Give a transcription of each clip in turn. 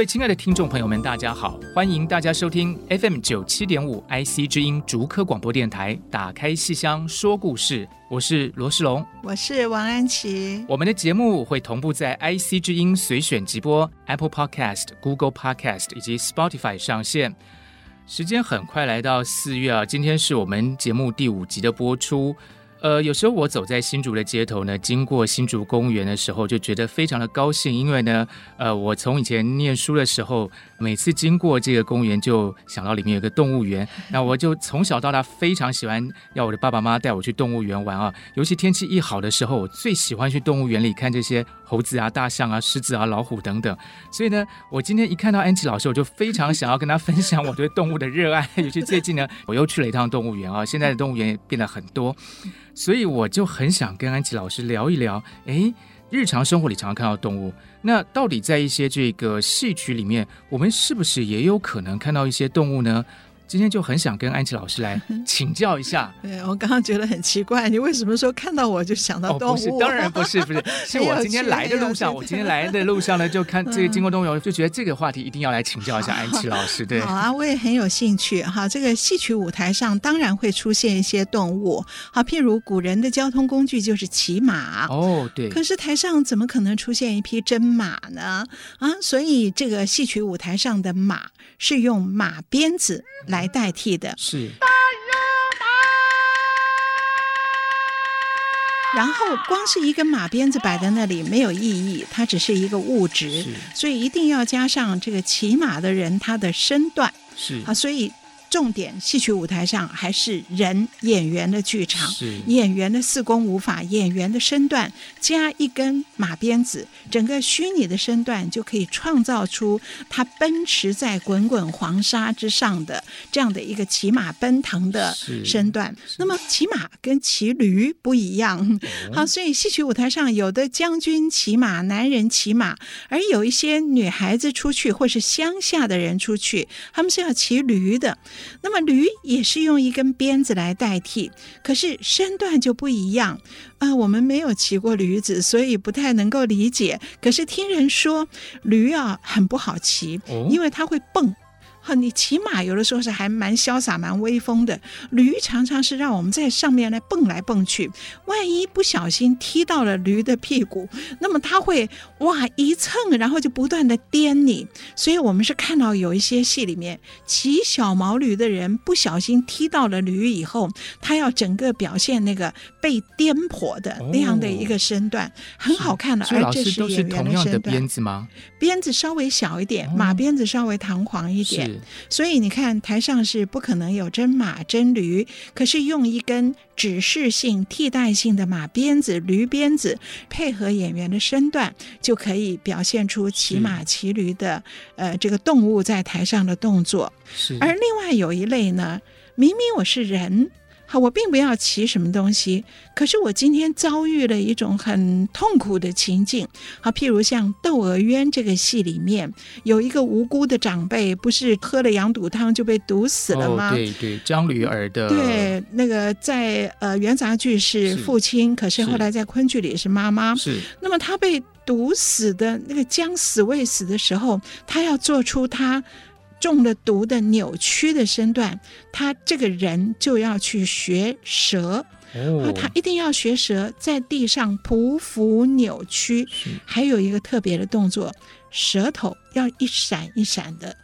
位亲爱的听众朋友们，大家好！欢迎大家收听 FM 九七点五 IC 之音竹科广播电台。打开戏箱说故事，我是罗世龙，我是王安琪。我们的节目会同步在 IC 之音随选直播、Apple Podcast、Google Podcast 以及 Spotify 上线。时间很快来到四月啊，今天是我们节目第五集的播出。呃，有时候我走在新竹的街头呢，经过新竹公园的时候，就觉得非常的高兴，因为呢，呃，我从以前念书的时候，每次经过这个公园，就想到里面有个动物园，那我就从小到大非常喜欢要我的爸爸妈妈带我去动物园玩啊，尤其天气一好的时候，我最喜欢去动物园里看这些猴子啊、大象啊、狮子啊、老虎等等。所以呢，我今天一看到安琪老师，我就非常想要跟他分享我对动物的热爱，尤其最近呢，我又去了一趟动物园啊，现在的动物园也变得很多。所以我就很想跟安琪老师聊一聊，哎，日常生活里常常看到动物，那到底在一些这个戏曲里面，我们是不是也有可能看到一些动物呢？今天就很想跟安琪老师来 请教一下。对，我刚刚觉得很奇怪，你为什么说看到我就想到动物？哦，不是，当然不是，不是，是我今天来的路上，我今天来的路上呢，就看这个经过动物园，就觉得这个话题一定要来请教一下安琪老师。对，好啊，我也很有兴趣哈。这个戏曲舞台上当然会出现一些动物，好，譬如古人的交通工具就是骑马。哦，对。可是台上怎么可能出现一匹真马呢？啊，所以这个戏曲舞台上的马是用马鞭子来代替的。是。然后光是一根马鞭子摆在那里没有意义，它只是一个物质，所以一定要加上这个骑马的人他的身段。是啊，所以。重点，戏曲舞台上还是人演员的剧场，演员的四功五法，演员的身段加一根马鞭子，整个虚拟的身段就可以创造出他奔驰在滚滚黄沙之上的这样的一个骑马奔腾的身段。那么骑马跟骑驴不一样，好，所以戏曲舞台上有的将军骑马，男人骑马，而有一些女孩子出去或是乡下的人出去，他们是要骑驴的。那么驴也是用一根鞭子来代替，可是身段就不一样啊、呃。我们没有骑过驴子，所以不太能够理解。可是听人说驴啊很不好骑，因为它会蹦。哈，你骑马有的时候是还蛮潇洒、蛮威风的，驴常常是让我们在上面来蹦来蹦去，万一不小心踢到了驴的屁股，那么它会哇一蹭，然后就不断的颠你。所以我们是看到有一些戏里面骑小毛驴的人不小心踢到了驴以后，他要整个表现那个被颠簸的那样的一个身段，哦、很好看的。而这是演员的身段。鞭子吗？鞭子稍微小一点，马鞭子稍微弹簧一点。所以你看，台上是不可能有真马真驴，可是用一根指示性、替代性的马鞭子、驴鞭子配合演员的身段，就可以表现出骑马骑驴的呃这个动物在台上的动作。是。而另外有一类呢，明明我是人。好，我并不要骑什么东西，可是我今天遭遇了一种很痛苦的情境。好，譬如像《窦娥冤》这个戏里面，有一个无辜的长辈，不是喝了羊肚汤就被毒死了吗？哦、对对，张驴儿的。对，那个在呃元杂剧是父亲，是可是后来在昆剧里是妈妈。是。那么他被毒死的那个将死未死的时候，他要做出他。中了毒的扭曲的身段，他这个人就要去学蛇，哦，他一定要学蛇，在地上匍匐扭曲，还有一个特别的动作，舌头要一闪一闪的，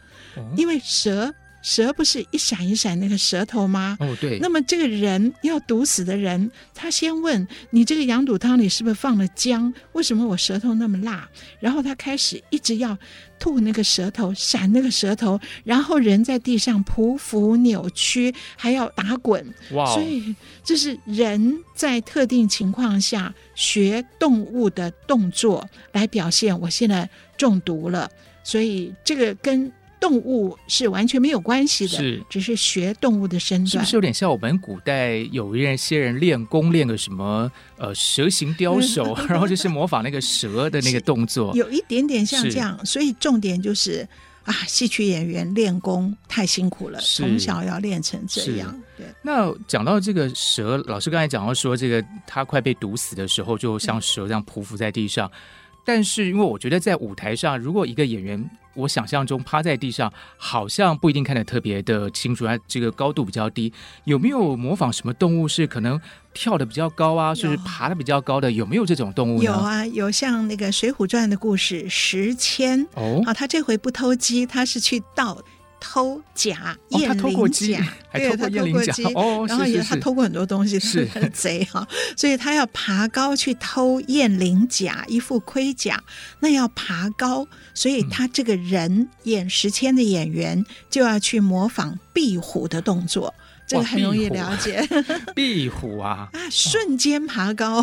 因为蛇蛇不是一闪一闪那个舌头吗？哦，对。那么这个人要毒死的人，他先问你这个羊肚汤里是不是放了姜？为什么我舌头那么辣？然后他开始一直要吐那个舌头，闪那个舌头，然后人在地上匍匐扭曲，还要打滚。哇！所以这是人在特定情况下学动物的动作来表现。我现在中毒了，所以这个跟。动物是完全没有关系的，是只是学动物的身段，是不是有点像我们古代有一些人练功练个什么呃蛇形雕手，然后就是模仿那个蛇的那个动作，有一点点像这样。所以重点就是啊，戏曲演员练功太辛苦了，从小要练成这样。对。那讲到这个蛇，老师刚才讲到说，这个他快被毒死的时候，就像蛇这样匍匐在地上。嗯但是，因为我觉得在舞台上，如果一个演员，我想象中趴在地上，好像不一定看得特别的清楚，他这个高度比较低。有没有模仿什么动物是可能跳的比较高啊，甚至爬的比较高的？有没有这种动物呢？有啊，有像那个《水浒传》的故事，石迁哦，啊，他这回不偷鸡，他是去盗。偷甲验灵甲，对，他偷过鸡，哦，然后也他偷过很多东西，是。很贼哈，所以他要爬高去偷燕灵甲，一副盔甲，那要爬高，所以他这个人演时迁的演员就要去模仿壁虎的动作。这个很容易了解，壁虎啊。啊，瞬间爬高。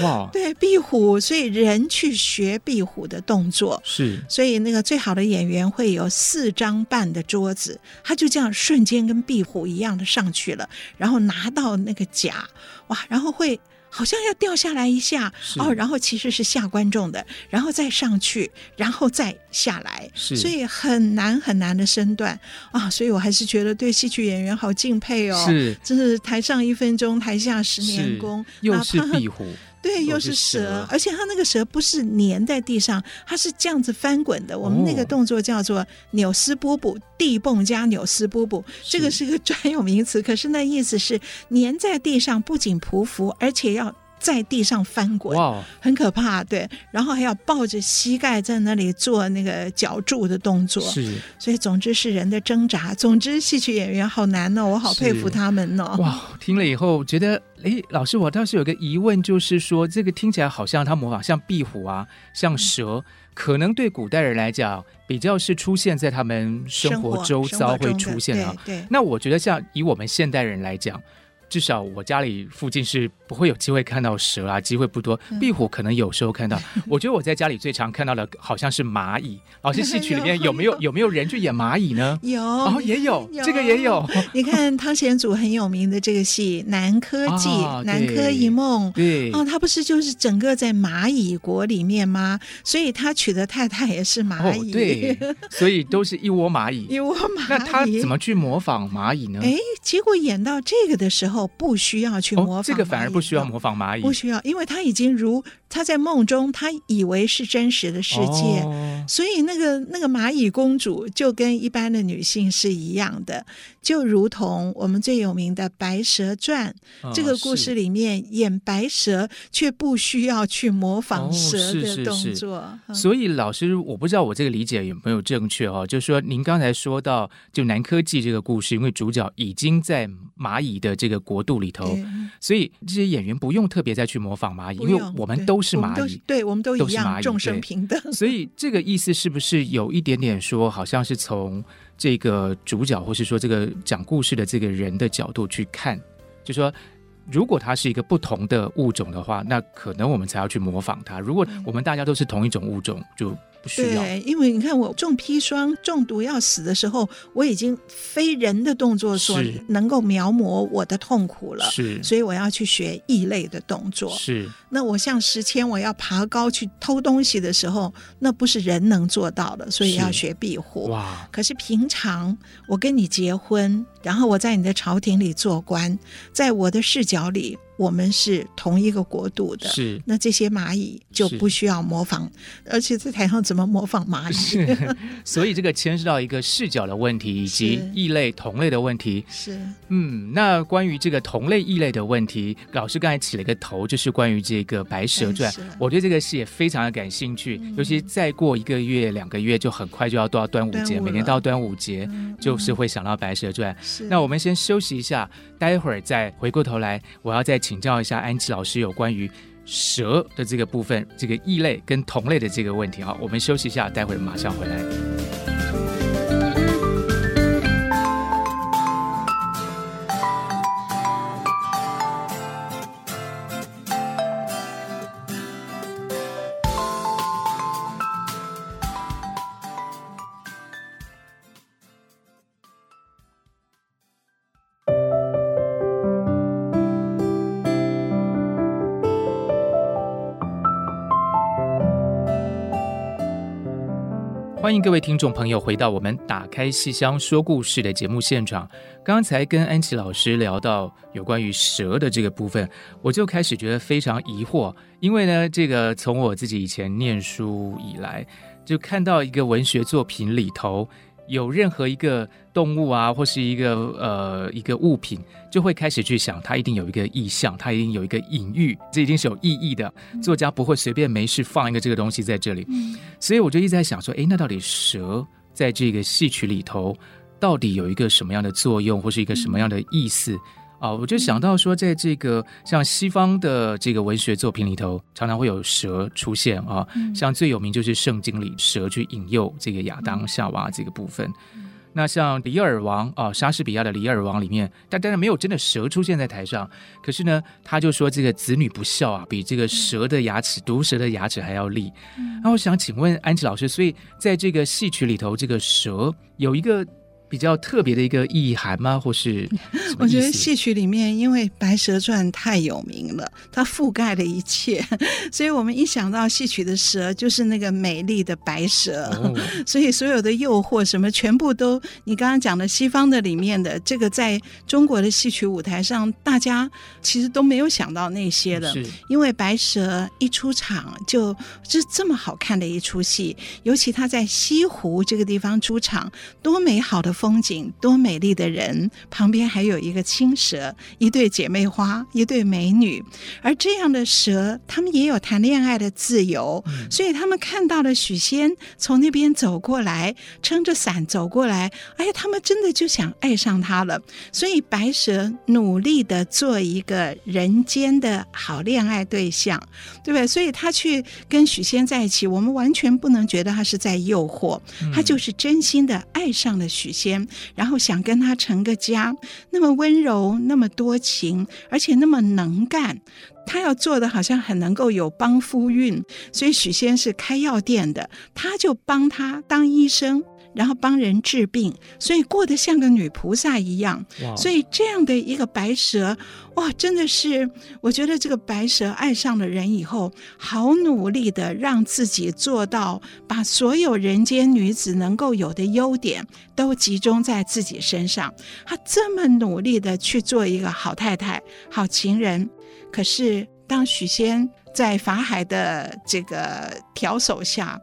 哇！对，壁虎，所以人去学壁虎的动作。是，所以那个最好的演员会有四张半的桌子，他就这样瞬间跟壁虎一样的上去了，然后拿到那个甲。哇，然后会。好像要掉下来一下哦，然后其实是吓观众的，然后再上去，然后再下来，所以很难很难的身段啊，所以我还是觉得对戏曲演员好敬佩哦，是，真是台上一分钟，台下十年功，又是壁虎。对，又是蛇，而且它那个蛇不是粘在地上，它是这样子翻滚的。我们那个动作叫做扭丝波补，地蹦加扭丝波补，这个是个专有名词。可是那意思是粘在地上，不仅匍匐，而且要。在地上翻滚，哇，很可怕，对。然后还要抱着膝盖在那里做那个脚柱的动作，是。所以总之是人的挣扎。总之，戏曲演员好难哦，我好佩服他们哦。哇，听了以后觉得，哎，老师，我倒是有个疑问，就是说，这个听起来好像他模仿像壁虎啊，像蛇，嗯、可能对古代人来讲，比较是出现在他们生活周遭会出现的。对，对。那我觉得，像以我们现代人来讲。至少我家里附近是不会有机会看到蛇啊，机会不多。壁虎可能有时候看到。我觉得我在家里最常看到的好像是蚂蚁。老师，戏曲里面有没有有没有人去演蚂蚁呢？有，哦，也有，这个也有。你看汤显祖很有名的这个戏《南柯记》，《南柯一梦》。对，哦，他不是就是整个在蚂蚁国里面吗？所以他娶的太太也是蚂蚁。对，所以都是一窝蚂蚁。一窝蚂蚁。那他怎么去模仿蚂蚁呢？哎，结果演到这个的时候。不需要去模仿，这个反而不需要模仿蚂蚁，不需要，因为他已经如他在梦中，他以为是真实的世界，哦、所以那个那个蚂蚁公主就跟一般的女性是一样的，就如同我们最有名的《白蛇传》哦、这个故事里面演白蛇，却不需要去模仿蛇的动作。所以老师，我不知道我这个理解有没有正确哦，就是说您刚才说到就《南科技》这个故事，因为主角已经在蚂蚁的这个国度里头，所以这些演员不用特别再去模仿蚂蚁，因为我们都是蚂蚁，对，我们都一样，众生平等。所以这个意思是不是有一点点说，好像是从这个主角，或是说这个讲故事的这个人的角度去看，就说如果它是一个不同的物种的话，那可能我们才要去模仿它。如果我们大家都是同一种物种，就。对，因为你看我中砒霜中毒要死的时候，我已经非人的动作所能够描摹我的痛苦了，是，所以我要去学异类的动作。是，那我像时迁，我要爬高去偷东西的时候，那不是人能做到的，所以要学壁虎。哇！可是平常我跟你结婚，然后我在你的朝廷里做官，在我的视角里。我们是同一个国度的，是。那这些蚂蚁就不需要模仿，而且在台上怎么模仿蚂蚁？是，所以这个牵涉到一个视角的问题，以及异类同类的问题。是，嗯，那关于这个同类异类的问题，老师刚才起了一个头，就是关于这个《白蛇传》，我对这个戏也非常的感兴趣，嗯、尤其再过一个月、两个月，就很快就要到端午节，午每年到端午节、嗯、就是会想到《白蛇传》。是，那我们先休息一下，待会儿再回过头来，我要再。请教一下安琪老师有关于蛇的这个部分，这个异类跟同类的这个问题。好，我们休息一下，待会儿马上回来。欢迎各位听众朋友回到我们打开戏箱说故事的节目现场。刚才跟安琪老师聊到有关于蛇的这个部分，我就开始觉得非常疑惑，因为呢，这个从我自己以前念书以来，就看到一个文学作品里头。有任何一个动物啊，或是一个呃一个物品，就会开始去想，它一定有一个意象，它一定有一个隐喻，这一定是有意义的。作家不会随便没事放一个这个东西在这里，所以我就一直在想说，诶，那到底蛇在这个戏曲里头，到底有一个什么样的作用，或是一个什么样的意思？啊，我就想到说，在这个像西方的这个文学作品里头，常常会有蛇出现啊。像最有名就是圣经里蛇去引诱这个亚当夏娃这个部分。那像《李尔王》啊，莎士比亚的《李尔王》里面，但当然没有真的蛇出现在台上，可是呢，他就说这个子女不孝啊，比这个蛇的牙齿，毒蛇的牙齿还要利。那我想请问安琪老师，所以在这个戏曲里头，这个蛇有一个。比较特别的一个意涵吗？或是 我觉得戏曲里面，因为《白蛇传》太有名了，它覆盖了一切，所以我们一想到戏曲的蛇，就是那个美丽的白蛇，哦、所以所有的诱惑什么，全部都你刚刚讲的西方的里面的这个，在中国的戏曲舞台上，大家其实都没有想到那些的。是因为白蛇一出场就就是这么好看的一出戏，尤其他在西湖这个地方出场，多美好的。风景多美丽的人，旁边还有一个青蛇，一对姐妹花，一对美女。而这样的蛇，他们也有谈恋爱的自由，嗯、所以他们看到了许仙从那边走过来，撑着伞走过来，哎，他们真的就想爱上他了。所以白蛇努力的做一个人间的好恋爱对象，对不对？所以他去跟许仙在一起，我们完全不能觉得他是在诱惑，嗯、他就是真心的爱上了许仙。然后想跟他成个家，那么温柔，那么多情，而且那么能干。他要做的好像很能够有帮夫运，所以许仙是开药店的，他就帮他当医生。然后帮人治病，所以过得像个女菩萨一样。所以这样的一个白蛇，哇，真的是，我觉得这个白蛇爱上了人以后，好努力的让自己做到把所有人间女子能够有的优点都集中在自己身上。她这么努力的去做一个好太太、好情人，可是当许仙在法海的这个挑手下。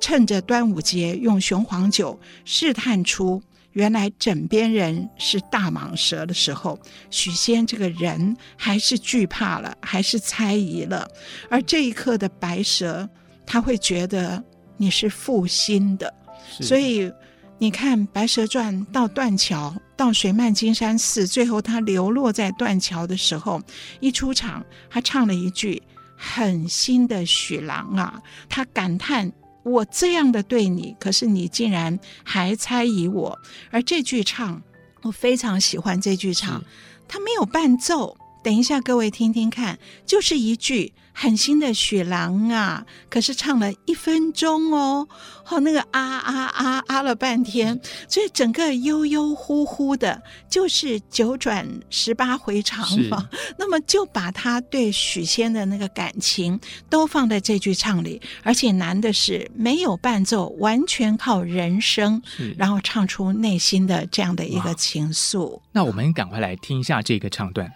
趁着端午节，用雄黄酒试探出原来枕边人是大蟒蛇的时候，许仙这个人还是惧怕了，还是猜疑了。而这一刻的白蛇，他会觉得你是负心的。所以你看《白蛇传》到断桥，到水漫金山寺，最后他流落在断桥的时候，一出场，他唱了一句“狠心的许郎啊”，他感叹。我这样的对你，可是你竟然还猜疑我。而这句唱，我非常喜欢这句唱，它没有伴奏。等一下，各位听听看，就是一句。狠心的雪狼啊！可是唱了一分钟哦，哦，那个啊啊啊啊了半天，所以整个悠悠忽忽的，就是九转十八回肠嘛。那么就把他对许仙的那个感情都放在这句唱里，而且难的是没有伴奏，完全靠人声，然后唱出内心的这样的一个情愫。那我们赶快来听一下这个唱段。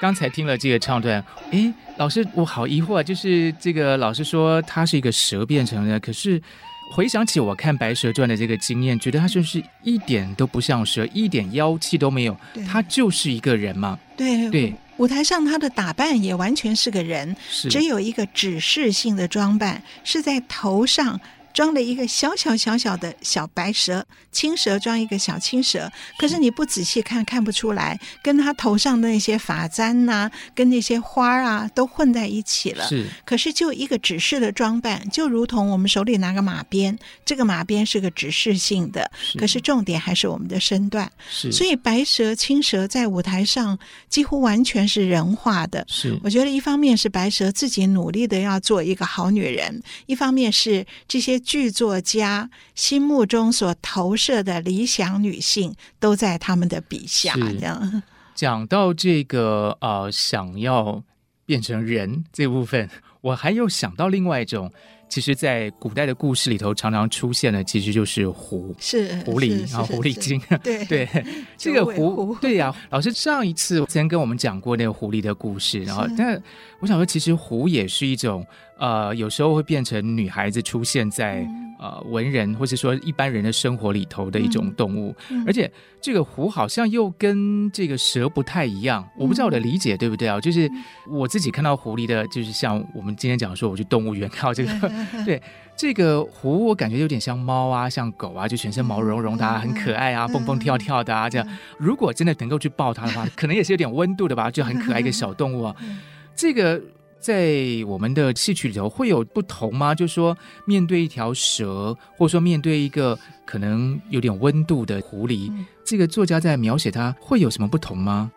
刚才听了这个唱段，诶，老师，我好疑惑，就是这个老师说他是一个蛇变成的，可是回想起我看《白蛇传》的这个经验，觉得他就是一点都不像蛇，一点妖气都没有，他就是一个人嘛。对对，舞台上他的打扮也完全是个人，是只有一个指示性的装扮，是在头上。装了一个小小小小的小白蛇，青蛇装一个小青蛇，可是你不仔细看，看不出来，跟他头上的那些发簪呐、啊，跟那些花啊，都混在一起了。是，可是就一个指示的装扮，就如同我们手里拿个马鞭，这个马鞭是个指示性的，是可是重点还是我们的身段。是，所以白蛇、青蛇在舞台上几乎完全是人化的。是，我觉得一方面是白蛇自己努力的要做一个好女人，一方面是这些。剧作家心目中所投射的理想女性，都在他们的笔下。这样讲到这个呃，想要变成人这部分，我还有想到另外一种。其实，在古代的故事里头，常常出现的其实就是狐，是狐狸，然后狐狸精，对 对，这个狐，对呀、啊。老师上一次曾跟我们讲过那个狐狸的故事，然后，但我想说，其实狐也是一种，呃，有时候会变成女孩子出现在。嗯呃，文人或是说一般人的生活里头的一种动物，嗯嗯、而且这个狐好像又跟这个蛇不太一样。嗯、我不知道我的理解对不对啊？就是我自己看到狐狸的，就是像我们今天讲说，我去动物园看到这个，嗯、对这个狐，我感觉有点像猫啊，像狗啊，就全身毛茸茸的，很可爱啊，蹦蹦跳跳的啊，这样。如果真的能够去抱它的话，可能也是有点温度的吧，就很可爱一个小动物啊。这个。在我们的戏曲里头会有不同吗？就是说，面对一条蛇，或者说面对一个可能有点温度的狐狸，嗯、这个作家在描写它会有什么不同吗？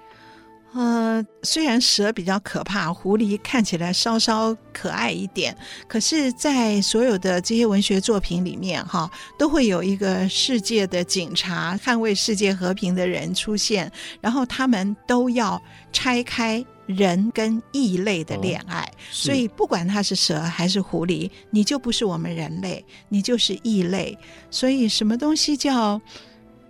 呃，虽然蛇比较可怕，狐狸看起来稍稍可爱一点，可是，在所有的这些文学作品里面，哈，都会有一个世界的警察，捍卫世界和平的人出现，然后他们都要拆开。人跟异类的恋爱，哦、所以不管他是蛇还是狐狸，你就不是我们人类，你就是异类。所以什么东西叫？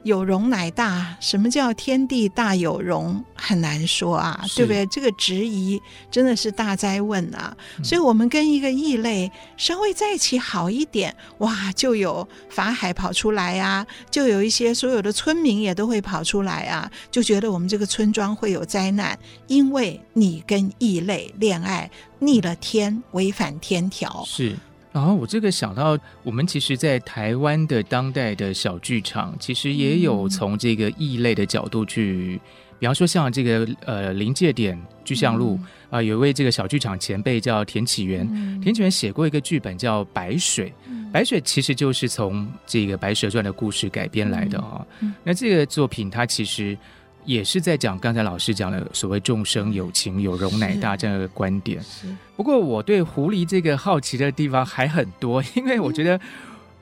有容乃大，什么叫天地大有容？很难说啊，对不对？这个质疑真的是大灾问啊！嗯、所以，我们跟一个异类稍微在一起好一点，哇，就有法海跑出来啊，就有一些所有的村民也都会跑出来啊，就觉得我们这个村庄会有灾难，因为你跟异类恋爱逆了天，违反天条。是。然后我这个想到，我们其实，在台湾的当代的小剧场，其实也有从这个异类的角度去，嗯、比方说像这个呃临界点巨象录啊、有一位这个小剧场前辈叫田启源，嗯、田启源写过一个剧本叫《白水》，嗯、白水其实就是从这个《白蛇传》的故事改编来的啊。那这个作品它其实。也是在讲刚才老师讲的所谓众生有情有容乃大这样的观点。是。不过我对狐狸这个好奇的地方还很多，因为我觉得，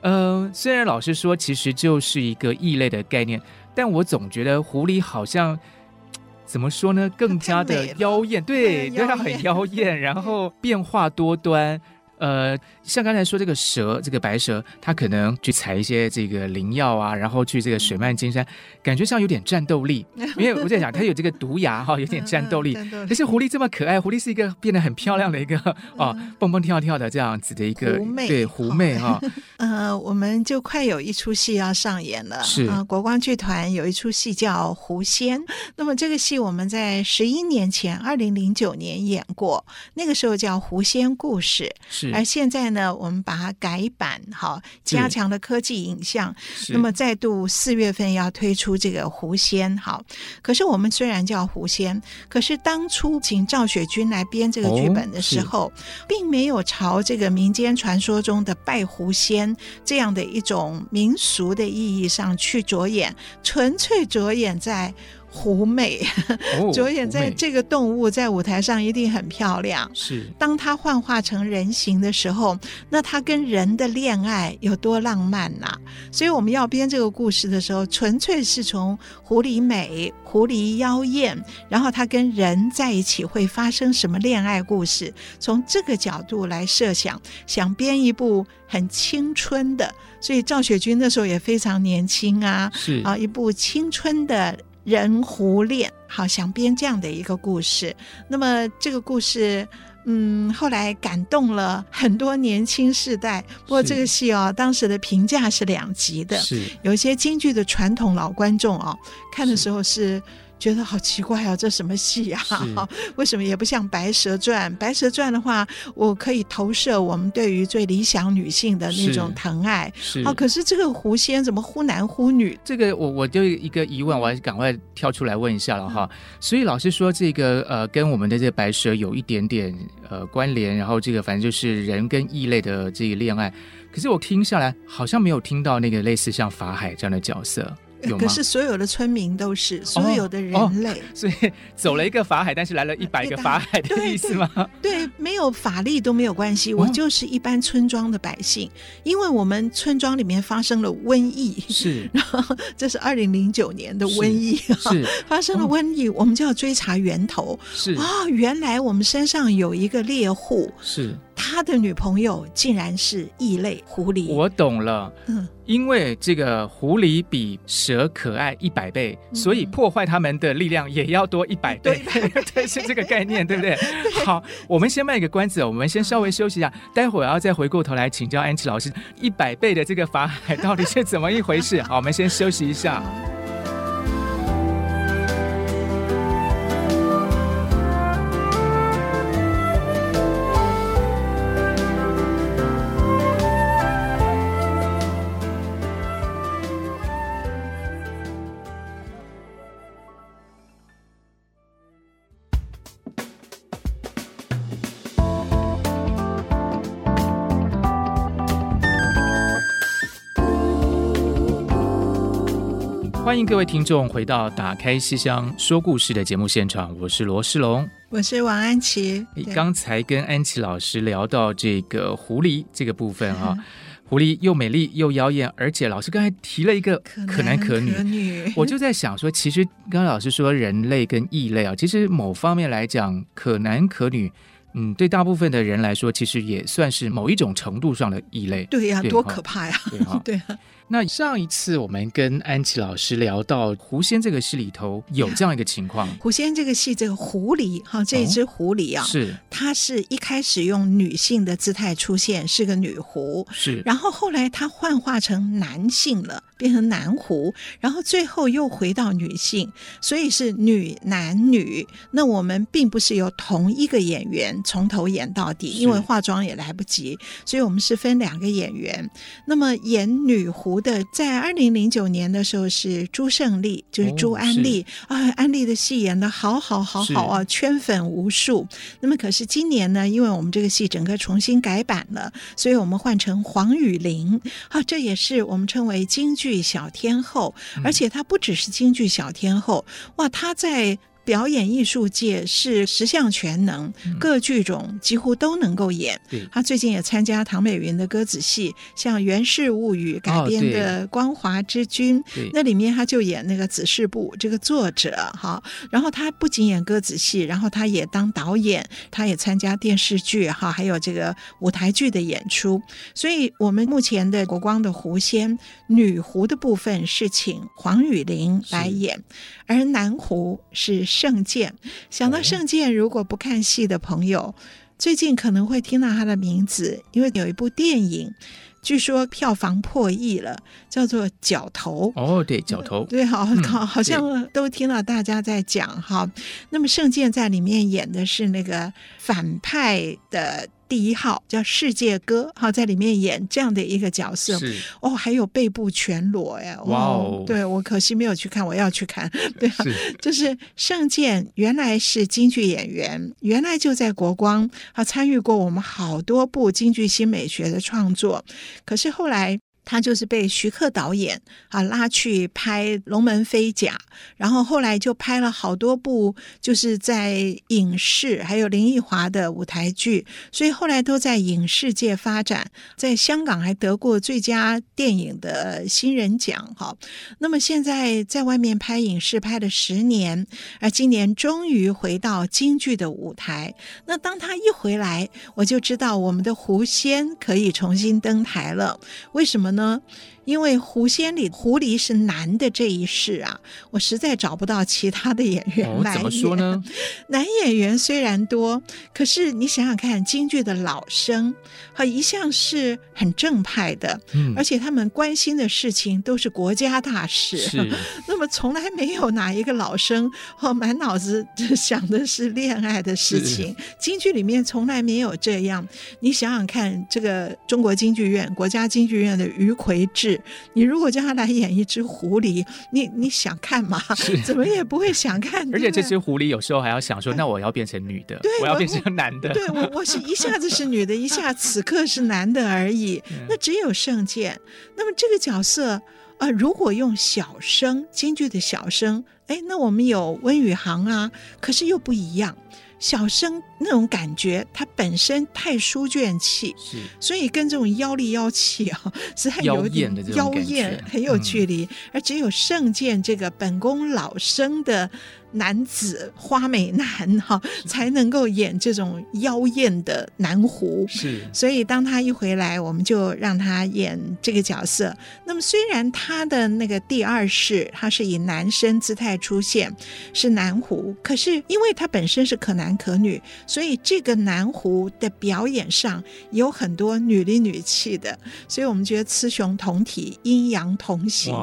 嗯、呃，虽然老师说其实就是一个异类的概念，但我总觉得狐狸好像怎么说呢，更加的妖艳，对，对，它很妖艳，然后变化多端。呃，像刚才说这个蛇，这个白蛇，它可能去采一些这个灵药啊，然后去这个水漫金山，感觉上有点战斗力。因为我在想，它有这个毒牙哈，有点战斗力。可是狐狸这么可爱，狐狸是一个变得很漂亮的一个哦，蹦蹦跳跳的这样子的一个狐媚，对狐媚哈。呃，我们就快有一出戏要上演了，是啊，国光剧团有一出戏叫《狐仙》，那么这个戏我们在十一年前，二零零九年演过，那个时候叫《狐仙故事》，是。而现在呢，我们把它改版，好，加强了科技影像。那么再度四月份要推出这个狐仙，好。可是我们虽然叫狐仙，可是当初请赵雪君来编这个剧本的时候，哦、并没有朝这个民间传说中的拜狐仙这样的一种民俗的意义上去着眼，纯粹着眼在。狐媚，着眼在这个动物在舞台上一定很漂亮。是，当它幻化成人形的时候，那它跟人的恋爱有多浪漫呐、啊？所以我们要编这个故事的时候，纯粹是从狐狸美、狐狸妖艳，然后它跟人在一起会发生什么恋爱故事？从这个角度来设想，想编一部很青春的，所以赵雪君那时候也非常年轻啊，是啊，一部青春的。人狐恋，好想编这样的一个故事。那么这个故事。嗯，后来感动了很多年轻世代。不过这个戏哦，当时的评价是两极的。是有一些京剧的传统老观众哦，看的时候是。觉得好奇怪啊，这什么戏啊？为什么也不像《白蛇传》？《白蛇传》的话，我可以投射我们对于最理想女性的那种疼爱。是哦，可是这个狐仙怎么忽男忽女？这个我我就一个疑问，我还是赶快跳出来问一下了哈。所以老师说这个呃，跟我们的这个白蛇有一点点呃关联，然后这个反正就是人跟异类的这个恋爱。可是我听下来好像没有听到那个类似像法海这样的角色。可是所有的村民都是所有的人类，哦哦、所以走了一个法海，但是来了一百个法海的意思吗？对，对，没有法力都没有关系，我就是一般村庄的百姓，哦、因为我们村庄里面发生了瘟疫，是，然后这是二零零九年的瘟疫，是，是。发生了瘟疫，我们就要追查源头，是。啊、哦，原来我们身上有一个猎户，是。他的女朋友竟然是异类狐狸，我懂了。嗯，因为这个狐狸比蛇可爱一百倍，嗯、所以破坏他们的力量也要多一百倍。对，对，是这个概念，对不对？对，好，我们先卖个关子，我们先稍微休息一下，待会儿要再回过头来请教安琪老师，一百倍的这个法海到底是怎么一回事？好，我们先休息一下。迎各位听众回到《打开西厢说故事》的节目现场，我是罗世龙，我是王安琪。刚才跟安琪老师聊到这个狐狸这个部分啊，狐狸又美丽又妖艳，而且老师刚才提了一个可男可女，可女我就在想说，其实刚刚老师说人类跟异类啊，其实某方面来讲，可男可女。嗯，对大部分的人来说，其实也算是某一种程度上的异类。对呀、啊，多可怕呀！对啊，对啊。那上一次我们跟安琪老师聊到《狐仙》这个戏里头有这样一个情况，《狐仙》这个戏，这个狐狸哈，这一只狐狸啊，是它是一开始用女性的姿态出现，是个女狐，是，然后后来它幻化成男性了。变成男狐，然后最后又回到女性，所以是女男女。那我们并不是由同一个演员从头演到底，因为化妆也来不及，所以我们是分两个演员。那么演女狐的，在二零零九年的时候是朱胜利，就是朱安利啊，安利的戏演得好好好好啊，圈粉无数。那么可是今年呢，因为我们这个戏整个重新改版了，所以我们换成黄雨玲啊，这也是我们称为京剧。小天后，而且她不只是京剧小天后，哇，她在。表演艺术界是十项全能，各剧种几乎都能够演。嗯、他最近也参加唐美云的歌子戏，像《源氏物语》改编的《光华之君》，哦，那里面他就演那个子式部这个作者哈。然后他不仅演歌子戏，然后他也当导演，他也参加电视剧哈，还有这个舞台剧的演出。所以，我们目前的国光的狐仙女狐的部分是请黄雨玲来演，而男狐是。盛鉴，想到圣剑，如果不看戏的朋友，最近可能会听到他的名字，因为有一部电影，据说票房破亿了，叫做《角头》。哦，对，角头，对，好好，好像都听到大家在讲哈。那么圣剑在里面演的是那个反派的。第一号叫世界歌》哈，在里面演这样的一个角色，哦，还有背部全裸哎，哇哦，对，我可惜没有去看，我要去看，对啊，是。就是圣剑原来是京剧演员，原来就在国光，他参与过我们好多部京剧新美学的创作，可是后来。他就是被徐克导演啊拉去拍《龙门飞甲》，然后后来就拍了好多部，就是在影视还有林奕华的舞台剧，所以后来都在影视界发展，在香港还得过最佳电影的新人奖。哈，那么现在在外面拍影视拍了十年，而今年终于回到京剧的舞台。那当他一回来，我就知道我们的狐仙可以重新登台了。为什么呢？呢，因为狐仙里狐狸是男的这一世啊，我实在找不到其他的演员来演。哦，怎么说呢？男演员虽然多，可是你想想看，京剧的老生，他一向是很正派的，嗯，而且他们关心的事情都是国家大事，是。那么从来没有哪一个老生哦，满脑子想的是恋爱的事情。京剧里面从来没有这样。你想想看，这个中国京剧院、国家京剧院的于魁智，你如果叫他来演一只狐狸，你你想看吗？怎么也不会想看。而且这只狐狸有时候还要想说，那我要变成女的，对，我要变成男的。对，我我是一下子是女的，一下此刻是男的而已。那只有圣剑。那么这个角色啊，呃，如果用小生，京剧的小生，哎，那我们有温宇航啊，可是又不一样。小生那种感觉，他本身太书卷气，是，所以跟这种妖力妖气啊，是很有点妖艳，很有距离。嗯、而只有圣剑这个本宫老生的。男子花美男哈，才能够演这种妖艳的男狐。是，所以当他一回来，我们就让他演这个角色。那么虽然他的那个第二世，他是以男生姿态出现，是男狐，可是因为他本身是可男可女，所以这个南湖的表演上有很多女里女气的。所以我们觉得雌雄同体，阴阳同行。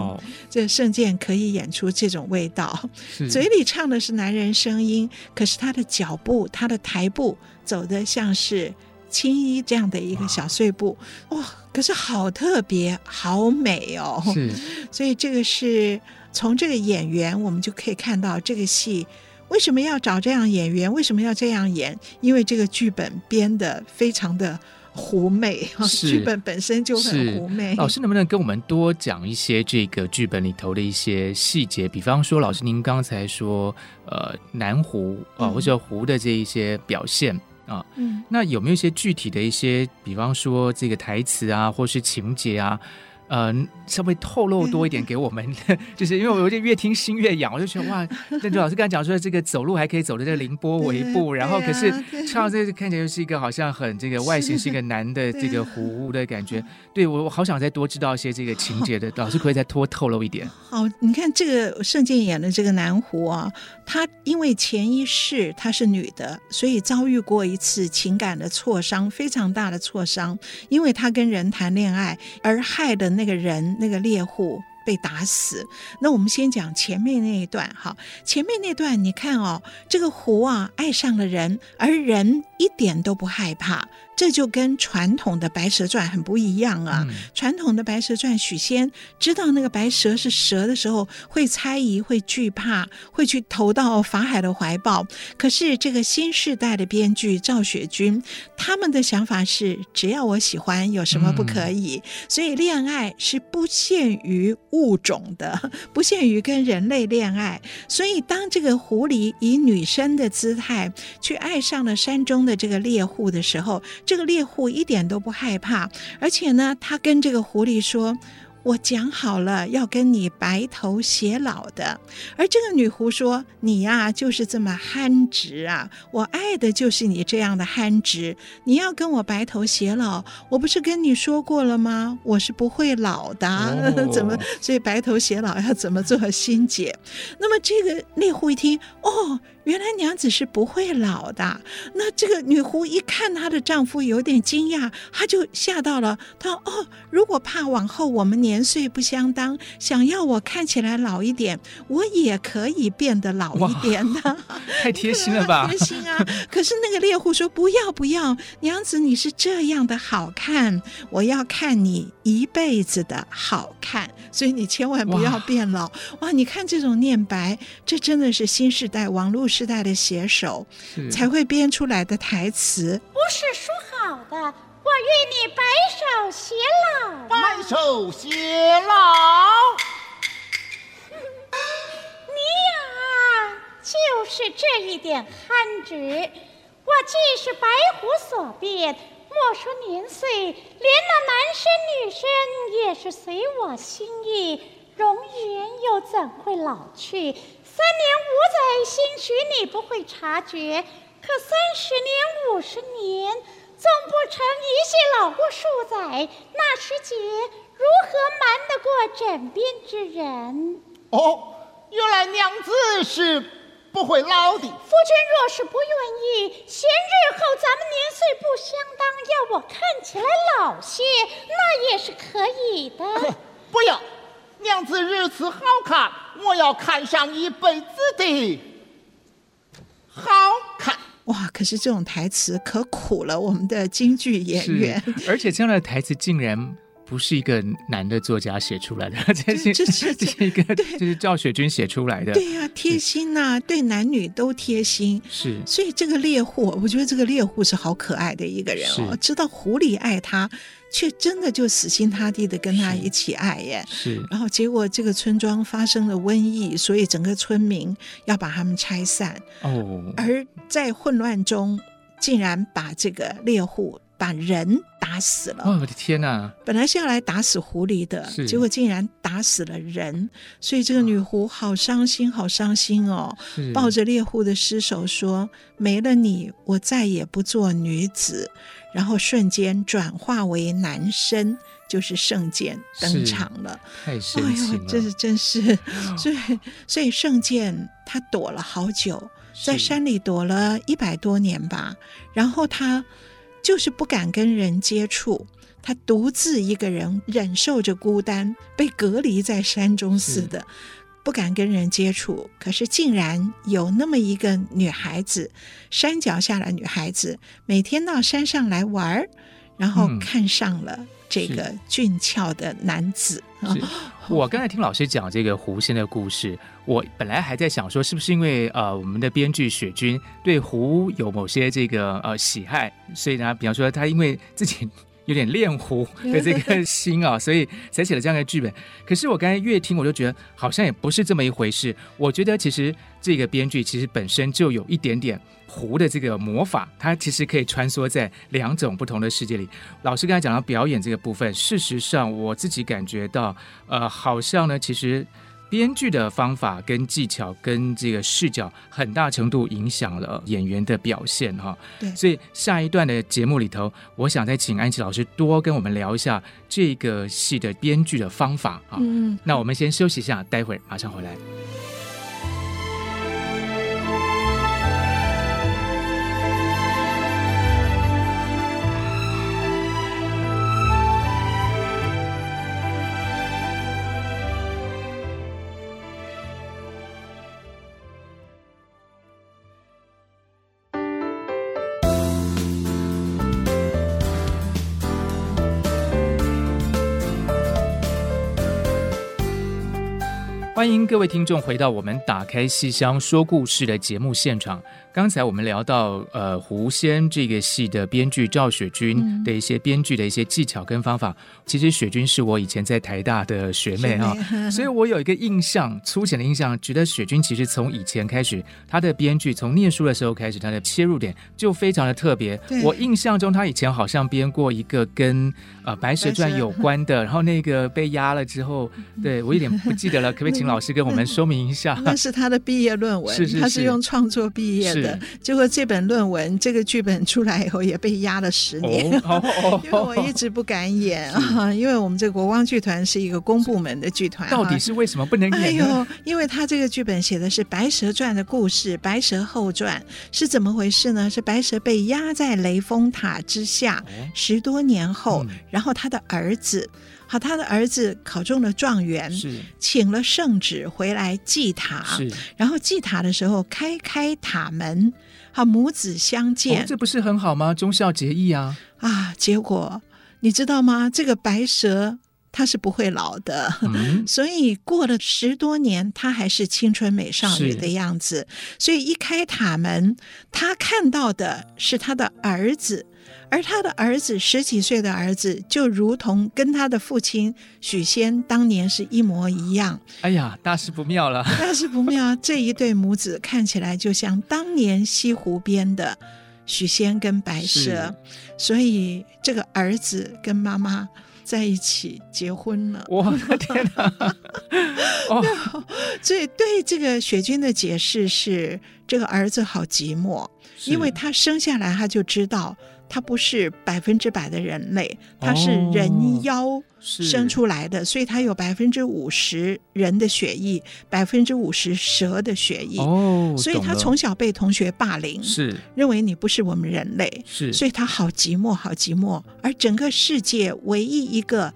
这圣剑可以演出这种味道，嘴里唱。的是男人声音，可是他的脚步、他的台步走的像是青衣这样的一个小碎步，哇！可是好特别，好美哦。是，所以这个是从这个演员，我们就可以看到这个戏为什么要找这样演员，为什么要这样演？因为这个剧本编的非常的。狐媚，剧本本身就很狐媚。老师能不能跟我们多讲一些这个剧本里头的一些细节？比方说，老师您刚才说，呃，南湖啊、呃，或者湖的这一些表现啊，嗯，那有没有一些具体的一些，比方说这个台词啊，或是情节啊？呃，稍微透露多一点给我们，嗯、就是因为我有点越听心越痒，我就觉得哇，那就老师刚才讲说这个走路还可以走的这个凌波微步，然后可是唱这个看起来就是一个好像很这个外形是一个男的这个狐的感觉，对，我我好想再多知道一些这个情节的，老师可以再多透露一点。好，你看这个圣剑演的这个男狐啊，他因为前一世他是女的，所以遭遇过一次情感的挫伤，非常大的挫伤，因为他跟人谈恋爱而害的。那个人，那个猎户被打死。那我们先讲前面那一段，哈，前面那段你看哦，这个狐啊爱上了人，而人一点都不害怕。这就跟传统的《白蛇传》很不一样啊！嗯、传统的《白蛇传》，许仙知道那个白蛇是蛇的时候，会猜疑、会惧怕，会去投到法海的怀抱。可是这个新世代的编剧赵雪君，他们的想法是：只要我喜欢，有什么不可以？嗯、所以恋爱是不限于物种的，不限于跟人类恋爱。所以当这个狐狸以女生的姿态去爱上了山中的这个猎户的时候，这个猎户一点都不害怕，而且呢，他跟这个狐狸说。我讲好了要跟你白头偕老的，而这个女狐说：“你呀，就是这么憨直啊！我爱的就是你这样的憨直。你要跟我白头偕老，我不是跟你说过了吗？我是不会老的，哦、怎么？所以白头偕老要怎么做心姐？那么这个猎户一听，哦。”原来娘子是不会老的。那这个女狐一看她的丈夫有点惊讶，她就吓到了。她说：“哦，如果怕往后我们年岁不相当，想要我看起来老一点，我也可以变得老一点的。”太贴心了吧？贴心啊！可是那个猎户说：“不要不要，娘子你是这样的好看，我要看你一辈子的好看，所以你千万不要变老。”哇，哇！你看这种念白，这真的是新时代网络时代的写手才会编出来的台词。不是说好的，我与你白首偕老，白首偕老。你呀，就是这一点憨直。我既是白狐所变，莫说年岁，连那男生女生也是随我心意，容颜又怎会老去？三年五载，兴许你不会察觉；可三十年、五十年，总不成一夕老过数载，那时节如何瞒得过枕边之人？哦，原来娘子是不会老的。夫君若是不愿意，嫌日后咱们年岁不相当，要我看起来老些，那也是可以的。不要，娘子如此好看，我要看上一辈子的。好看哇！可是这种台词可苦了我们的京剧演员，而且这样的台词竟然不是一个男的作家写出来的，这是这是 这是一个就是赵雪君写出来的。对呀、啊，贴心呐、啊，对男女都贴心。是，所以这个猎户，我觉得这个猎户是好可爱的一个人哦，知道狐狸爱他。却真的就死心塌地的跟他一起爱耶，是。然后结果这个村庄发生了瘟疫，所以整个村民要把他们拆散。哦。而在混乱中，竟然把这个猎户把人打死了。哦，我的天哪！本来是要来打死狐狸的，结果竟然打死了人，所以这个女狐好伤心，好伤心哦。抱着猎户的尸首说：“没了你，我再也不做女子。”然后瞬间转化为男生，就是圣剑登场了。太神奇了！这是真是，所以所以圣剑他躲了好久，在山里躲了一百多年吧。然后他就是不敢跟人接触，他独自一个人忍受着孤单，被隔离在山中似的。不敢跟人接触，可是竟然有那么一个女孩子，山脚下的女孩子，每天到山上来玩儿，然后看上了这个俊俏的男子。嗯、我刚才听老师讲这个狐仙的故事，我本来还在想说，是不是因为呃，我们的编剧雪君对狐有某些这个呃喜爱，所以呢，比方说他因为自己。有点恋狐的这个心啊，所以才写了这样的剧本。可是我刚才越听，我就觉得好像也不是这么一回事。我觉得其实这个编剧其实本身就有一点点狐的这个魔法，它其实可以穿梭在两种不同的世界里。老师刚才讲到表演这个部分，事实上我自己感觉到，呃，好像呢，其实。编剧的方法跟技巧跟这个视角，很大程度影响了演员的表现哈。对，所以下一段的节目里头，我想再请安琪老师多跟我们聊一下这个戏的编剧的方法啊。嗯，那我们先休息一下，待会儿马上回来。欢迎各位听众回到我们打开戏箱说故事的节目现场。刚才我们聊到，呃，狐仙这个戏的编剧赵雪君的一些编剧的一些技巧跟方法。嗯、其实雪君是我以前在台大的学妹啊，所以我有一个印象，粗浅的印象，觉得雪君其实从以前开始，他的编剧从念书的时候开始，他的切入点就非常的特别。我印象中，他以前好像编过一个跟呃《白蛇传》有关的，然后那个被压了之后，对我有点不记得了，可不可以请老师跟我们说明一下？那是他的毕业论文，是是是他是用创作毕业的。结果这本论文，这个剧本出来以后也被压了十年，哦 哦、因为我一直不敢演啊，因为我们这个国光剧团是一个公部门的剧团，到底是为什么不能演？哎呦，因为他这个剧本写的是《白蛇传》的故事，《白蛇后传》是怎么回事呢？是白蛇被压在雷峰塔之下十多年后，嗯、然后他的儿子。好，他的儿子考中了状元，是请了圣旨回来祭塔，是然后祭塔的时候开开塔门，好母子相见，哦，这不是很好吗？忠孝节义啊！啊，结果你知道吗？这个白蛇它是不会老的，嗯、所以过了十多年，她还是青春美少女的样子。所以一开塔门，她看到的是她的儿子。而他的儿子十几岁的儿子，就如同跟他的父亲许仙当年是一模一样。哎呀，大事不妙了！大事不妙，这一对母子看起来就像当年西湖边的许仙跟白蛇，所以这个儿子跟妈妈在一起结婚了。我的天哪！哦，所以对这个雪君的解释是，这个儿子好寂寞，因为他生下来他就知道。他不是百分之百的人类，他是人妖生出来的，哦、所以他有百分之五十人的血液，百分之五十蛇的血液。哦，所以他从小被同学霸凌，是认为你不是我们人类，是，所以他好寂寞，好寂寞。而整个世界唯一一个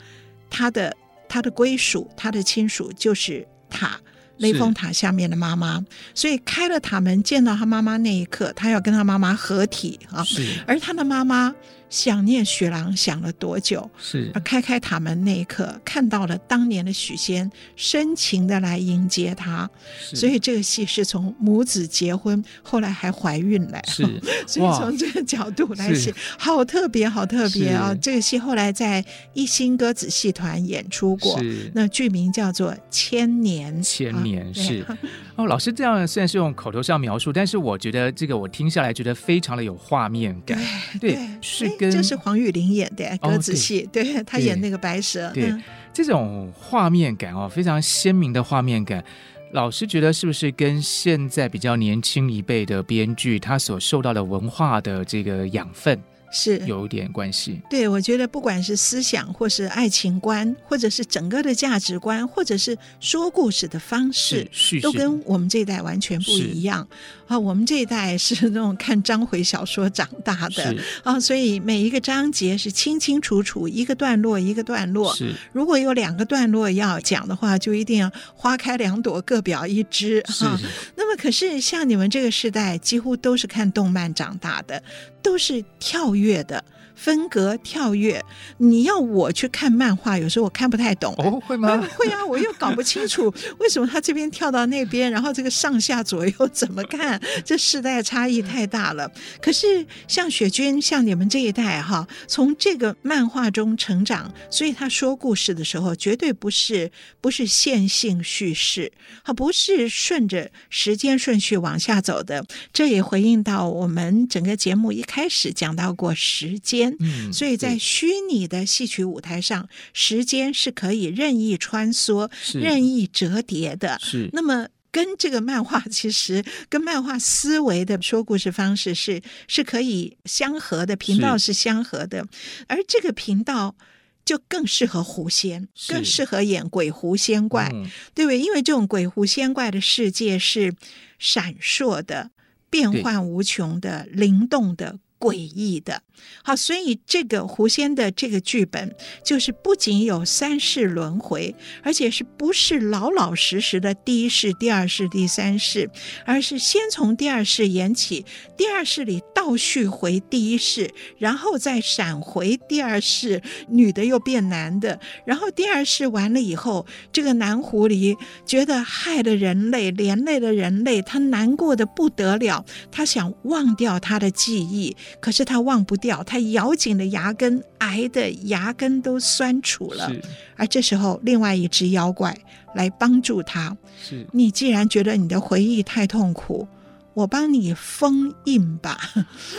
他的他的归属，他的亲属就是塔。雷峰塔下面的妈妈，所以开了塔门见到他妈妈那一刻，他要跟他妈妈合体啊。而他的妈妈想念雪狼想了多久？是，而开开塔门那一刻，看到了当年的许仙深情的来迎接他。所以这个戏是从母子结婚，后来还怀孕了。是，所以从这个角度来写，好特别，好特别啊！这个戏后来在一心歌子戏团演出过，那剧名叫做《千年》。千年。是 哦，老师这样虽然是用口头上描述，但是我觉得这个我听下来觉得非常的有画面感。对，对是跟这是黄雨玲演的歌子戏，哦、对，对他演那个白蛇。对，嗯、这种画面感哦，非常鲜明的画面感。老师觉得是不是跟现在比较年轻一辈的编剧他所受到的文化的这个养分？是。有点关系，对，我觉得不管是思想，或是爱情观，或者是整个的价值观，或者是说故事的方式，都跟我们这一代完全不一样。啊！我们这一代是那种看章回小说长大的。啊，所以每一个章节是清清楚楚，一个段落一个段落。是，如果有两个段落要讲的话，就一定要花开两朵，各表一枝啊。那么，可是像你们这个时代，几乎都是看动漫长大的，都是跳跃月的。分格跳跃，你要我去看漫画，有时候我看不太懂。哦，会吗？会啊，我又搞不清楚 为什么他这边跳到那边，然后这个上下左右怎么看？这世代差异太大了。可是像雪君，像你们这一代哈，从这个漫画中成长，所以他说故事的时候，绝对不是不是线性叙事，他不是顺着时间顺序往下走的。这也回应到我们整个节目一开始讲到过时间。嗯，所以在虚拟的戏曲舞台上，时间是可以任意穿梭、任意折叠的。是，那么跟这个漫画其实跟漫画思维的说故事方式是是可以相合的，频道是相合的，而这个频道就更适合狐仙，更适合演鬼狐仙怪，嗯、对不对？因为这种鬼狐仙怪的世界是闪烁的、变幻无穷的、灵动的。诡异的，好，所以这个狐仙的这个剧本，就是不仅有三世轮回，而且是不是老老实实的第一世、第二世、第三世，而是先从第二世演起，第二世里倒叙回第一世，然后再闪回第二世，女的又变男的，然后第二世完了以后，这个男狐狸觉得害了人类，连累了人类，他难过的不得了，他想忘掉他的记忆。可是他忘不掉，他咬紧了牙根，挨得牙根都酸楚了。而这时候，另外一只妖怪来帮助他。是，你既然觉得你的回忆太痛苦。我帮你封印吧，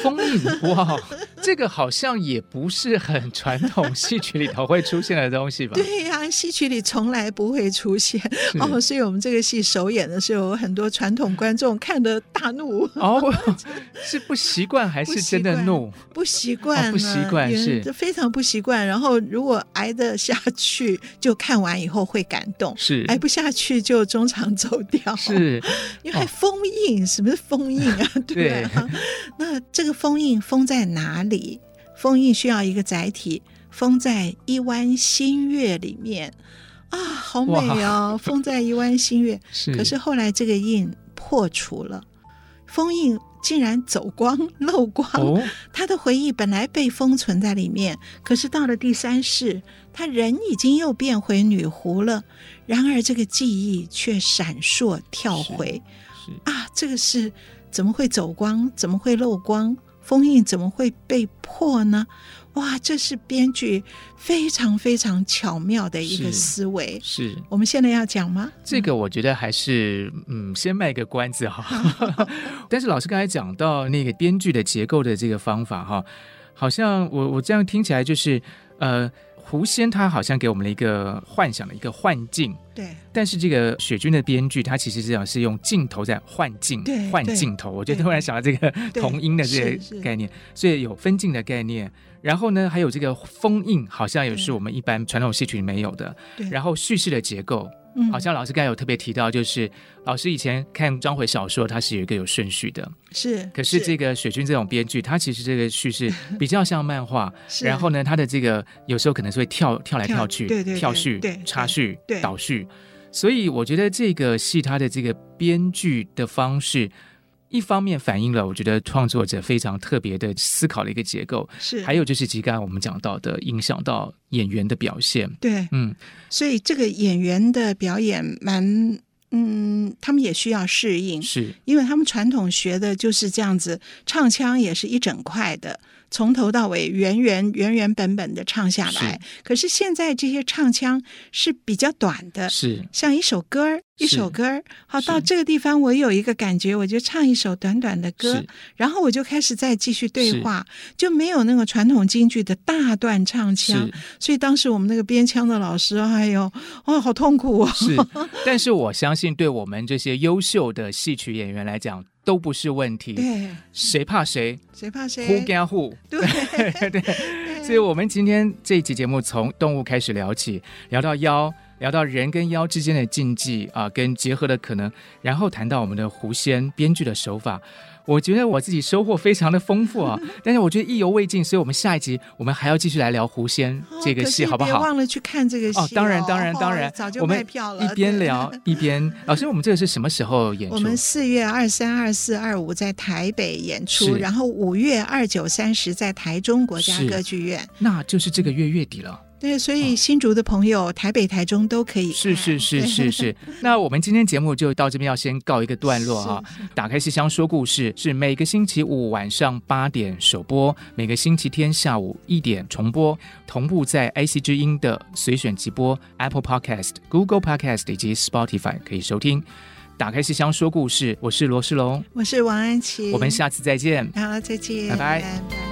封印哇，这个好像也不是很传统戏曲里头会出现的东西吧？对呀、啊，戏曲里从来不会出现哦，所以我们这个戏首演的时候，很多传统观众看得大怒哦，是不习惯还是真的怒？不习惯，不习惯、哦、是非常不习惯。然后如果挨得下去，就看完以后会感动；是挨不下去就中场走掉。是，因为封印，什么？封印啊，对啊，那这个封印封在哪里？封印需要一个载体，封在一弯新月里面啊，好美哦！封在一弯新月，是。可是后来这个印破除了，封印竟然走光漏光。哦，他的回忆本来被封存在里面，可是到了第三世，他人已经又变回女狐了。然而这个记忆却闪烁跳回。啊，这个是怎么会走光？怎么会漏光？封印怎么会被破呢？哇，这是编剧非常非常巧妙的一个思维。是，是我们现在要讲吗？这个我觉得还是嗯，先卖个关子哈。但是老师刚才讲到那个编剧的结构的这个方法哈，好像我我这样听起来就是呃。狐仙他好像给我们了一个幻想的一个幻境，对。但是这个雪君的编剧，他其实这样是用镜头在幻境，对，换镜头。我就突然想到这个同音的这个概念，所以有分镜的概念。然后呢，还有这个封印，好像也是我们一般传统戏曲里没有的。对。然后叙事的结构。嗯，好像老师刚才有特别提到，就是老师以前看章回小说，它是有一个有顺序的，是。可是这个雪君这种编剧，它其实这个叙事比较像漫画，然后呢，它的这个有时候可能是会跳跳来跳去，对对，跳叙、对插叙、对导叙，所以我觉得这个戏它的这个编剧的方式。一方面反映了我觉得创作者非常特别的思考的一个结构，是，还有就是即刚刚我们讲到的影响到演员的表现，对，嗯，所以这个演员的表演蛮，嗯，他们也需要适应，是。因为他们传统学的就是这样子，唱腔也是一整块的。从头到尾原原原原本本的唱下来，可是现在这些唱腔是比较短的，是。像一首歌一首歌好，到这个地方我有一个感觉，我就唱一首短短的歌，然后我就开始再继续对话，就没有那个传统京剧的大段唱腔。所以当时我们那个编腔的老师，哎呦，哦，好痛苦啊！是，但是我相信，对我们这些优秀的戏曲演员来讲。都不是问题，对，谁怕谁？谁怕谁？Who can who？对 对，对，所以，我们今天这一期节目从动物开始聊起，聊到妖，聊到人跟妖之间的禁忌啊，跟结合的可能，然后谈到我们的狐仙编剧的手法。我觉得我自己收获非常的丰富啊，但是我觉得意犹未尽，所以我们下一集我们还要继续来聊狐仙这个戏，好不好？别忘了去看这个戏哦！当然，当然，当然，早就卖票了。一边聊 一边，老师，我们这个是什么时候演出？我们四月二三、二四、二五在台北演出，然后五月二九、三十在台中国家歌剧院，那就是这个月月底了。对，所以新竹的朋友，哦、台北、台中都可以。是是是是是。那我们今天节目就到这边，要先告一个段落啊。打开戏箱说故事是每个星期五晚上八点首播，每个星期天下午一点重播，同步在 IC 之音的随选即播、Apple Podcast、Google Podcast 以及 Spotify 可以收听。打开戏箱说故事，我是罗世龙，我是王安琪，我们下次再见。好，再见，拜拜。拜拜。